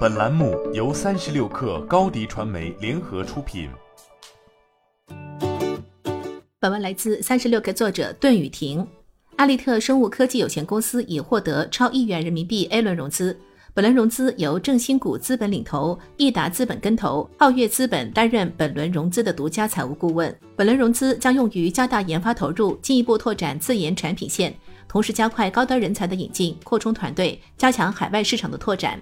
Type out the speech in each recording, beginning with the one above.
本栏目由三十六克高低传媒联合出品。本文来自三十六克作者段雨婷。阿利特生物科技有限公司已获得超亿元人民币 A 轮融资。本轮融资由正新股资本领投，易达资本跟投，皓月资本担任本轮融资的独家财务顾问。本轮融资将用于加大研发投入，进一步拓展自研产品线，同时加快高端人才的引进，扩充团队，加强海外市场的拓展。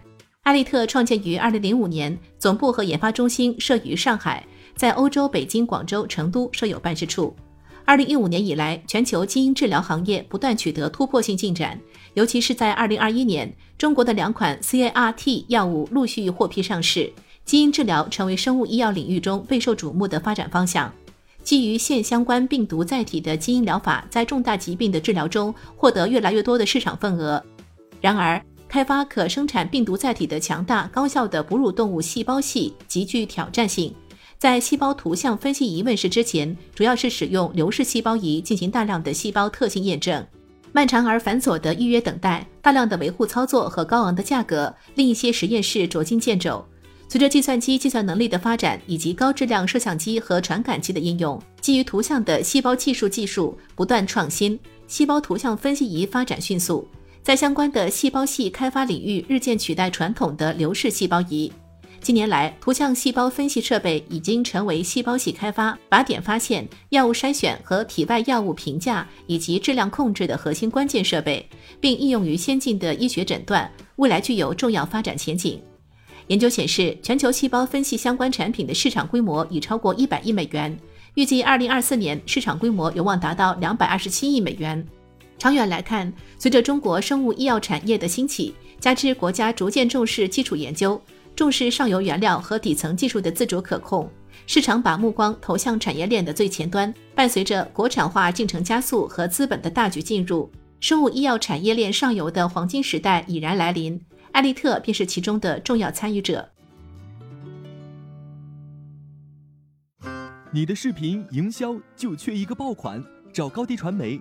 阿利特创建于二零零五年，总部和研发中心设于上海，在欧洲北京、广州、成都设有办事处。二零一五年以来，全球基因治疗行业不断取得突破性进展，尤其是在二零二一年，中国的两款 CAR-T 药物陆续获批上市，基因治疗成为生物医药领域中备受瞩目的发展方向。基于腺相关病毒载体的基因疗法，在重大疾病的治疗中获得越来越多的市场份额。然而，开发可生产病毒载体的强大高效的哺乳动物细胞系极具挑战性。在细胞图像分析仪问世之前，主要是使用流式细胞仪进行大量的细胞特性验证。漫长而繁琐的预约等待、大量的维护操作和高昂的价格，令一些实验室捉襟见肘。随着计算机计算能力的发展以及高质量摄像机和传感器的应用，基于图像的细胞技术技术不断创新，细胞图像分析仪发展迅速，在相关的细胞系开发领域日渐取代传统的流式细胞仪。近年来，图像细胞分析设备已经成为细胞系开发、靶点发现、药物筛选和体外药物评价以及质量控制的核心关键设备，并应用于先进的医学诊断，未来具有重要发展前景。研究显示，全球细胞分析相关产品的市场规模已超过一百亿美元，预计二零二四年市场规模有望达到两百二十七亿美元。长远来看，随着中国生物医药产业的兴起，加之国家逐渐重视基础研究。重视上游原料和底层技术的自主可控，市场把目光投向产业链的最前端。伴随着国产化进程加速和资本的大举进入，生物医药产业链上游的黄金时代已然来临。艾利特便是其中的重要参与者。你的视频营销就缺一个爆款，找高低传媒，